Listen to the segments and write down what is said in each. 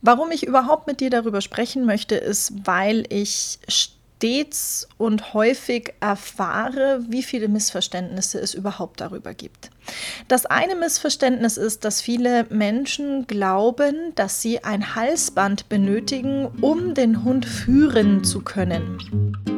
Warum ich überhaupt mit dir darüber sprechen möchte, ist, weil ich stets und häufig erfahre, wie viele Missverständnisse es überhaupt darüber gibt. Das eine Missverständnis ist, dass viele Menschen glauben, dass sie ein Halsband benötigen, um den Hund führen zu können.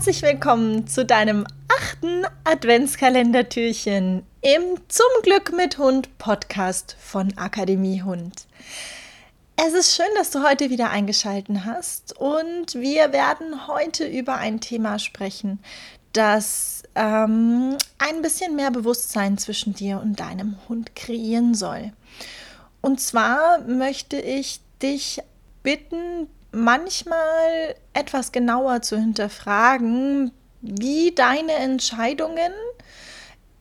Herzlich willkommen zu deinem achten Adventskalendertürchen im Zum Glück mit Hund Podcast von Akademie Hund. Es ist schön, dass du heute wieder eingeschaltet hast und wir werden heute über ein Thema sprechen, das ähm, ein bisschen mehr Bewusstsein zwischen dir und deinem Hund kreieren soll. Und zwar möchte ich dich bitten, manchmal etwas genauer zu hinterfragen, wie deine Entscheidungen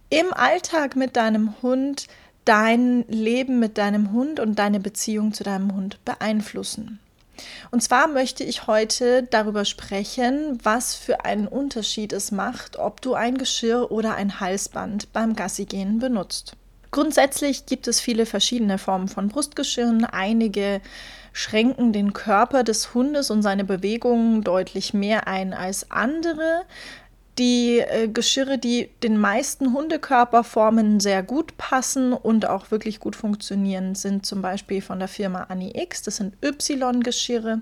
im Alltag mit deinem Hund dein Leben mit deinem Hund und deine Beziehung zu deinem Hund beeinflussen. Und zwar möchte ich heute darüber sprechen, was für einen Unterschied es macht, ob du ein Geschirr oder ein Halsband beim Gassigehen benutzt. Grundsätzlich gibt es viele verschiedene Formen von Brustgeschirren. Einige schränken den Körper des Hundes und seine Bewegungen deutlich mehr ein als andere. Die äh, Geschirre, die den meisten Hundekörperformen sehr gut passen und auch wirklich gut funktionieren, sind zum Beispiel von der Firma Annie X. Das sind Y-Geschirre.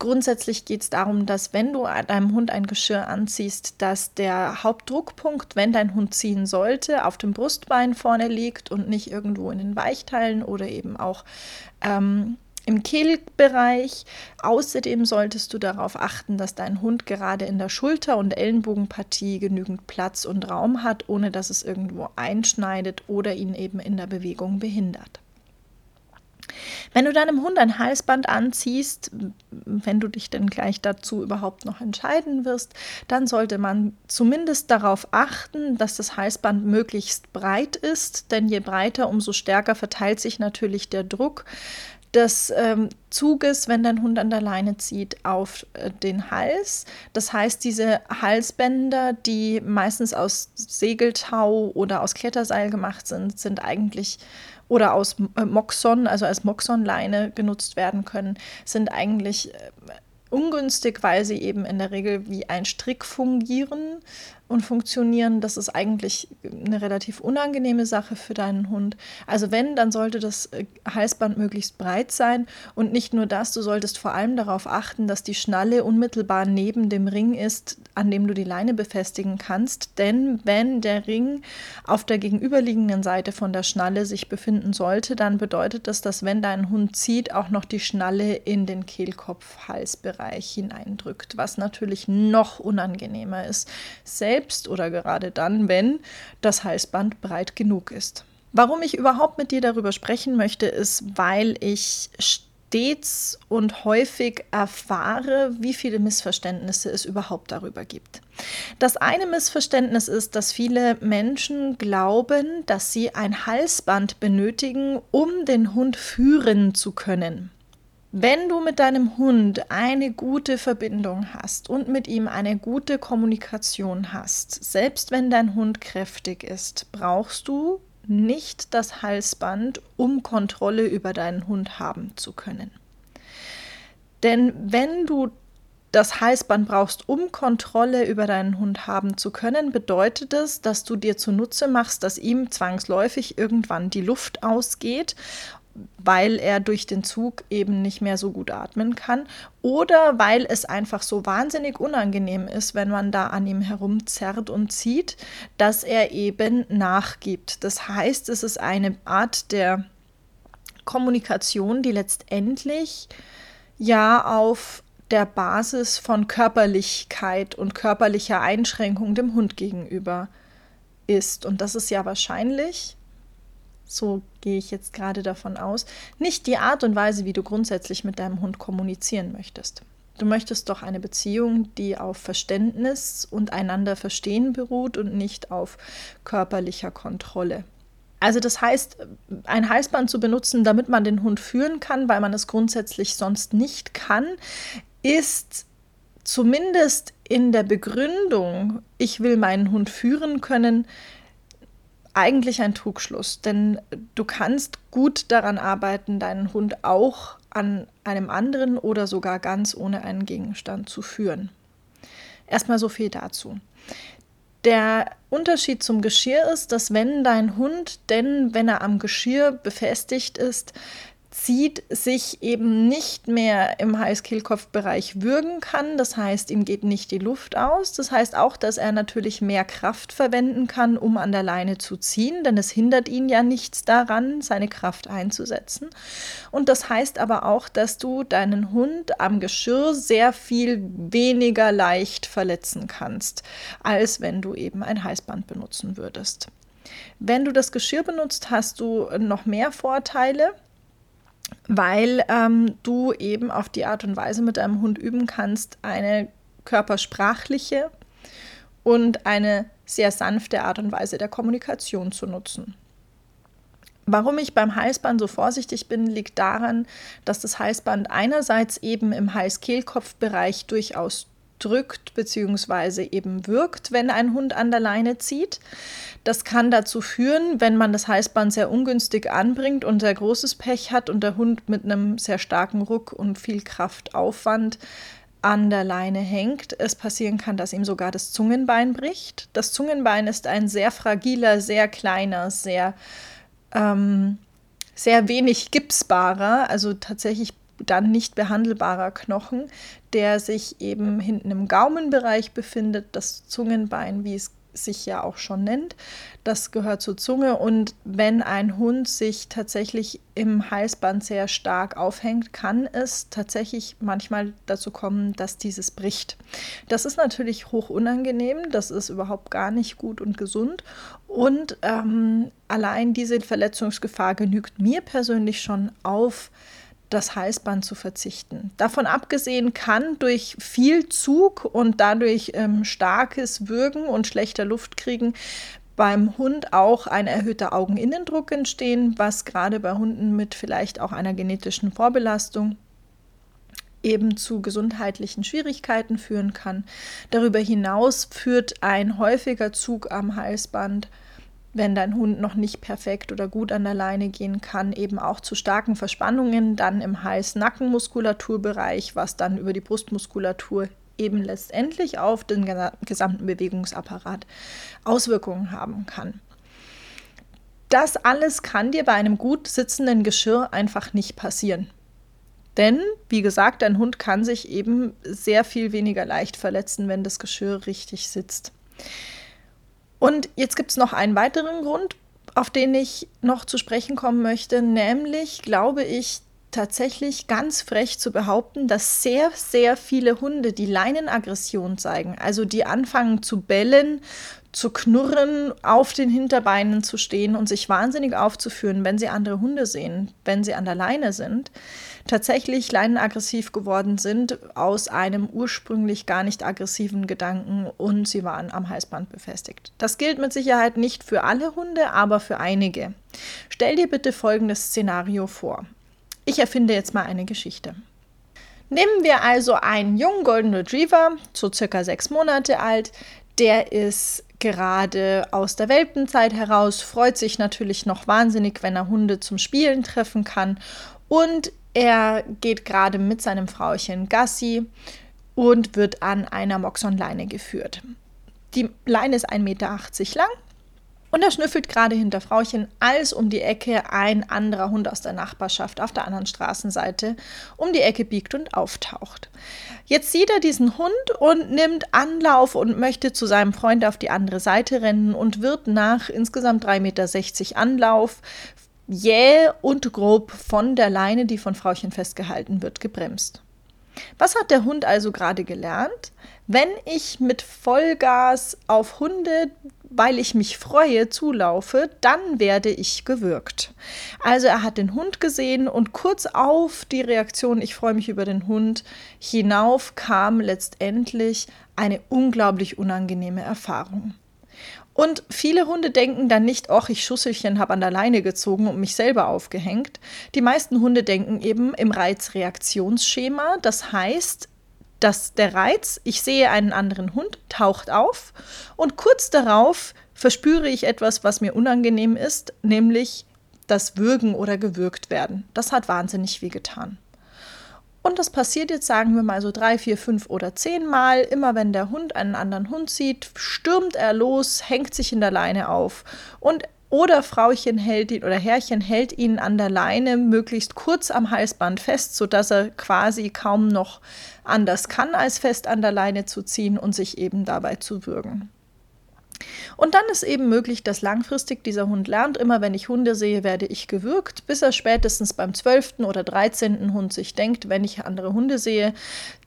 Grundsätzlich geht es darum, dass wenn du deinem Hund ein Geschirr anziehst, dass der Hauptdruckpunkt, wenn dein Hund ziehen sollte, auf dem Brustbein vorne liegt und nicht irgendwo in den Weichteilen oder eben auch ähm, im Kehlbereich. Außerdem solltest du darauf achten, dass dein Hund gerade in der Schulter- und Ellenbogenpartie genügend Platz und Raum hat, ohne dass es irgendwo einschneidet oder ihn eben in der Bewegung behindert. Wenn du deinem Hund ein Halsband anziehst, wenn du dich denn gleich dazu überhaupt noch entscheiden wirst, dann sollte man zumindest darauf achten, dass das Halsband möglichst breit ist, denn je breiter, umso stärker verteilt sich natürlich der Druck des ähm, Zuges, wenn dein Hund an der Leine zieht, auf äh, den Hals. Das heißt, diese Halsbänder, die meistens aus Segeltau oder aus Kletterseil gemacht sind, sind eigentlich oder aus äh, Moxon, also als Moxon-Leine genutzt werden können, sind eigentlich äh, ungünstig, weil sie eben in der Regel wie ein Strick fungieren und funktionieren. Das ist eigentlich eine relativ unangenehme Sache für deinen Hund. Also wenn, dann sollte das äh, Halsband möglichst breit sein und nicht nur das, du solltest vor allem darauf achten, dass die Schnalle unmittelbar neben dem Ring ist, an dem du die Leine befestigen kannst. Denn wenn der Ring auf der gegenüberliegenden Seite von der Schnalle sich befinden sollte, dann bedeutet das, dass wenn dein Hund zieht, auch noch die Schnalle in den Kehlkopf-Halsbereich hineindrückt, was natürlich noch unangenehmer ist. Selbst selbst oder gerade dann, wenn das Halsband breit genug ist. Warum ich überhaupt mit dir darüber sprechen möchte, ist, weil ich stets und häufig erfahre, wie viele Missverständnisse es überhaupt darüber gibt. Das eine Missverständnis ist, dass viele Menschen glauben, dass sie ein Halsband benötigen, um den Hund führen zu können. Wenn du mit deinem Hund eine gute Verbindung hast und mit ihm eine gute Kommunikation hast, selbst wenn dein Hund kräftig ist, brauchst du nicht das Halsband, um Kontrolle über deinen Hund haben zu können. Denn wenn du das Halsband brauchst, um Kontrolle über deinen Hund haben zu können, bedeutet es, dass du dir zunutze machst, dass ihm zwangsläufig irgendwann die Luft ausgeht weil er durch den Zug eben nicht mehr so gut atmen kann oder weil es einfach so wahnsinnig unangenehm ist, wenn man da an ihm herumzerrt und zieht, dass er eben nachgibt. Das heißt, es ist eine Art der Kommunikation, die letztendlich ja auf der Basis von Körperlichkeit und körperlicher Einschränkung dem Hund gegenüber ist. Und das ist ja wahrscheinlich, so gehe ich jetzt gerade davon aus, nicht die Art und Weise, wie du grundsätzlich mit deinem Hund kommunizieren möchtest. Du möchtest doch eine Beziehung, die auf Verständnis und einander verstehen beruht und nicht auf körperlicher Kontrolle. Also das heißt, ein Halsband zu benutzen, damit man den Hund führen kann, weil man es grundsätzlich sonst nicht kann, ist zumindest in der Begründung, ich will meinen Hund führen können, eigentlich ein Trugschluss. Denn du kannst gut daran arbeiten, deinen Hund auch an einem anderen oder sogar ganz ohne einen Gegenstand zu führen. Erstmal so viel dazu. Der Unterschied zum Geschirr ist, dass wenn dein Hund, denn wenn er am Geschirr befestigt ist, zieht, sich eben nicht mehr im Heiß-Kehlkopf-Bereich würgen kann. Das heißt, ihm geht nicht die Luft aus. Das heißt auch, dass er natürlich mehr Kraft verwenden kann, um an der Leine zu ziehen, denn es hindert ihn ja nichts daran, seine Kraft einzusetzen. Und das heißt aber auch, dass du deinen Hund am Geschirr sehr viel weniger leicht verletzen kannst, als wenn du eben ein Heißband benutzen würdest. Wenn du das Geschirr benutzt, hast du noch mehr Vorteile weil ähm, du eben auf die Art und Weise mit deinem Hund üben kannst, eine körpersprachliche und eine sehr sanfte Art und Weise der Kommunikation zu nutzen. Warum ich beim Halsband so vorsichtig bin, liegt daran, dass das Halsband einerseits eben im Hals-Kehlkopf-Bereich durchaus drückt bzw. eben wirkt, wenn ein Hund an der Leine zieht. Das kann dazu führen, wenn man das Halsband sehr ungünstig anbringt und sehr großes Pech hat und der Hund mit einem sehr starken Ruck und viel Kraftaufwand an der Leine hängt, es passieren kann, dass ihm sogar das Zungenbein bricht. Das Zungenbein ist ein sehr fragiler, sehr kleiner, sehr, ähm, sehr wenig gipsbarer, also tatsächlich dann nicht behandelbarer Knochen, der sich eben hinten im Gaumenbereich befindet, das Zungenbein, wie es sich ja auch schon nennt. Das gehört zur Zunge und wenn ein Hund sich tatsächlich im Halsband sehr stark aufhängt, kann es tatsächlich manchmal dazu kommen, dass dieses bricht. Das ist natürlich hoch unangenehm, das ist überhaupt gar nicht gut und gesund und ähm, allein diese Verletzungsgefahr genügt mir persönlich schon auf das Halsband zu verzichten. Davon abgesehen kann durch viel Zug und dadurch ähm, starkes Würgen und schlechter Luft kriegen beim Hund auch ein erhöhter Augeninnendruck entstehen, was gerade bei Hunden mit vielleicht auch einer genetischen Vorbelastung eben zu gesundheitlichen Schwierigkeiten führen kann. Darüber hinaus führt ein häufiger Zug am Halsband wenn dein Hund noch nicht perfekt oder gut an der Leine gehen kann, eben auch zu starken Verspannungen dann im Hals-Nackenmuskulaturbereich, was dann über die Brustmuskulatur eben letztendlich auf den gesamten Bewegungsapparat Auswirkungen haben kann. Das alles kann dir bei einem gut sitzenden Geschirr einfach nicht passieren. Denn, wie gesagt, dein Hund kann sich eben sehr viel weniger leicht verletzen, wenn das Geschirr richtig sitzt. Und jetzt gibt es noch einen weiteren Grund, auf den ich noch zu sprechen kommen möchte, nämlich glaube ich tatsächlich ganz frech zu behaupten, dass sehr, sehr viele Hunde, die Leinenaggression zeigen, also die anfangen zu bellen, zu knurren, auf den Hinterbeinen zu stehen und sich wahnsinnig aufzuführen, wenn sie andere Hunde sehen, wenn sie an der Leine sind, tatsächlich leinenaggressiv geworden sind aus einem ursprünglich gar nicht aggressiven Gedanken und sie waren am Halsband befestigt. Das gilt mit Sicherheit nicht für alle Hunde, aber für einige. Stell dir bitte folgendes Szenario vor. Ich erfinde jetzt mal eine Geschichte. Nehmen wir also einen jungen Golden Retriever, so circa sechs Monate alt, der ist gerade aus der Welpenzeit heraus, freut sich natürlich noch wahnsinnig, wenn er Hunde zum Spielen treffen kann. Und er geht gerade mit seinem Frauchen Gassi und wird an einer Moxon-Leine geführt. Die Leine ist 1,80 Meter lang und er schnüffelt gerade hinter Frauchen, als um die Ecke ein anderer Hund aus der Nachbarschaft auf der anderen Straßenseite um die Ecke biegt und auftaucht. Jetzt sieht er diesen Hund und nimmt Anlauf und möchte zu seinem Freund auf die andere Seite rennen und wird nach insgesamt 3,60 Meter Anlauf jäh und grob von der Leine, die von Frauchen festgehalten wird, gebremst. Was hat der Hund also gerade gelernt? Wenn ich mit Vollgas auf Hunde, weil ich mich freue, zulaufe, dann werde ich gewürgt. Also er hat den Hund gesehen und kurz auf die Reaktion, ich freue mich über den Hund, hinauf kam letztendlich eine unglaublich unangenehme Erfahrung. Und viele Hunde denken dann nicht, ach, ich Schusselchen habe an der Leine gezogen und mich selber aufgehängt. Die meisten Hunde denken eben im Reizreaktionsschema. Das heißt, dass der Reiz, ich sehe einen anderen Hund, taucht auf und kurz darauf verspüre ich etwas, was mir unangenehm ist, nämlich das Würgen oder gewürgt werden. Das hat wahnsinnig weh getan. Und das passiert jetzt, sagen wir mal so drei, vier, fünf oder zehn Mal. Immer wenn der Hund einen anderen Hund sieht, stürmt er los, hängt sich in der Leine auf und oder Frauchen hält ihn oder Herrchen hält ihn an der Leine möglichst kurz am Halsband fest, sodass er quasi kaum noch anders kann, als fest an der Leine zu ziehen und sich eben dabei zu würgen. Und dann ist eben möglich, dass langfristig dieser Hund lernt, immer wenn ich Hunde sehe, werde ich gewürgt, bis er spätestens beim 12. oder 13. Hund sich denkt, wenn ich andere Hunde sehe,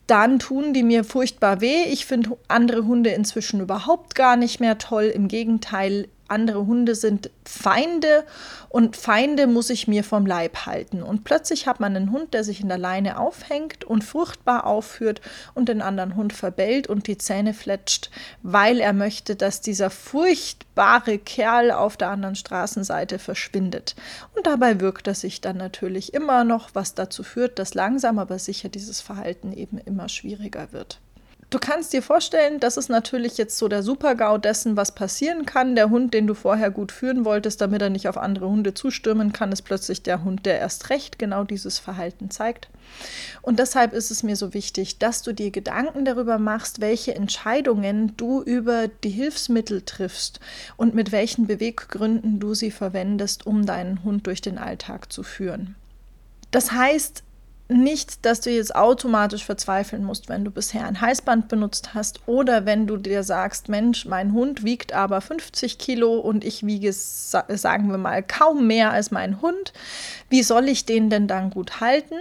dann tun die mir furchtbar weh. Ich finde andere Hunde inzwischen überhaupt gar nicht mehr toll. Im Gegenteil, andere Hunde sind Feinde und Feinde muss ich mir vom Leib halten. Und plötzlich hat man einen Hund, der sich in der Leine aufhängt und furchtbar aufführt und den anderen Hund verbellt und die Zähne fletscht, weil er möchte, dass dieser furchtbare Kerl auf der anderen Straßenseite verschwindet. Und dabei wirkt er sich dann natürlich immer noch, was dazu führt, dass langsam aber sicher dieses Verhalten eben immer schwieriger wird. Du kannst dir vorstellen, das ist natürlich jetzt so der Super-GAU dessen, was passieren kann. Der Hund, den du vorher gut führen wolltest, damit er nicht auf andere Hunde zustürmen kann, ist plötzlich der Hund, der erst recht genau dieses Verhalten zeigt. Und deshalb ist es mir so wichtig, dass du dir Gedanken darüber machst, welche Entscheidungen du über die Hilfsmittel triffst und mit welchen Beweggründen du sie verwendest, um deinen Hund durch den Alltag zu führen. Das heißt, nicht, dass du jetzt automatisch verzweifeln musst, wenn du bisher ein Heißband benutzt hast oder wenn du dir sagst, Mensch, mein Hund wiegt aber 50 Kilo und ich wiege, sagen wir mal, kaum mehr als mein Hund. Wie soll ich den denn dann gut halten?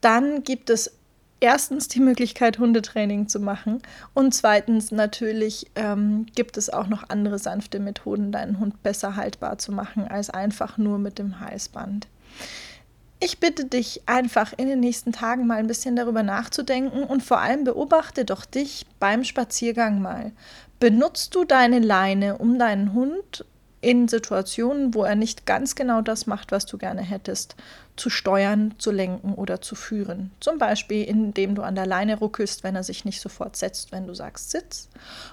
Dann gibt es erstens die Möglichkeit, Hundetraining zu machen und zweitens natürlich ähm, gibt es auch noch andere sanfte Methoden, deinen Hund besser haltbar zu machen als einfach nur mit dem Halsband. Ich bitte dich einfach in den nächsten Tagen mal ein bisschen darüber nachzudenken und vor allem beobachte doch dich beim Spaziergang mal. Benutzt du deine Leine, um deinen Hund in Situationen, wo er nicht ganz genau das macht, was du gerne hättest, zu steuern, zu lenken oder zu führen. Zum Beispiel, indem du an der Leine ruckelst, wenn er sich nicht sofort setzt, wenn du sagst Sitz.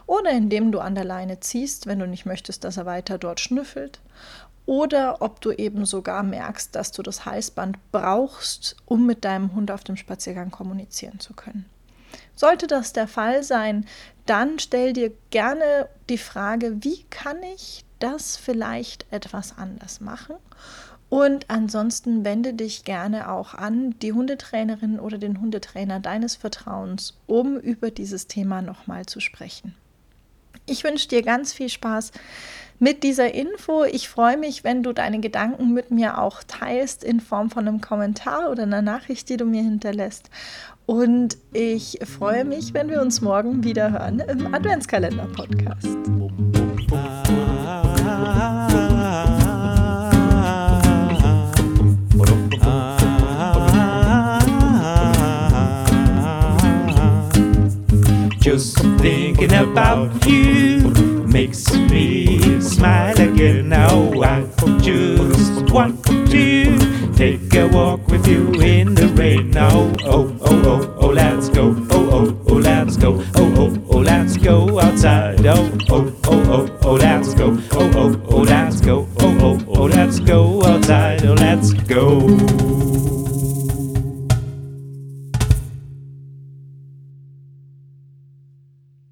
Oder indem du an der Leine ziehst, wenn du nicht möchtest, dass er weiter dort schnüffelt oder ob du eben sogar merkst, dass du das Halsband brauchst, um mit deinem Hund auf dem Spaziergang kommunizieren zu können. Sollte das der Fall sein, dann stell dir gerne die Frage, wie kann ich das vielleicht etwas anders machen? Und ansonsten wende dich gerne auch an die Hundetrainerin oder den Hundetrainer deines Vertrauens, um über dieses Thema nochmal zu sprechen. Ich wünsche dir ganz viel Spaß mit dieser Info. Ich freue mich, wenn du deine Gedanken mit mir auch teilst in Form von einem Kommentar oder einer Nachricht, die du mir hinterlässt. Und ich freue mich, wenn wir uns morgen wieder hören im Adventskalender-Podcast. Just thinking about you makes me smile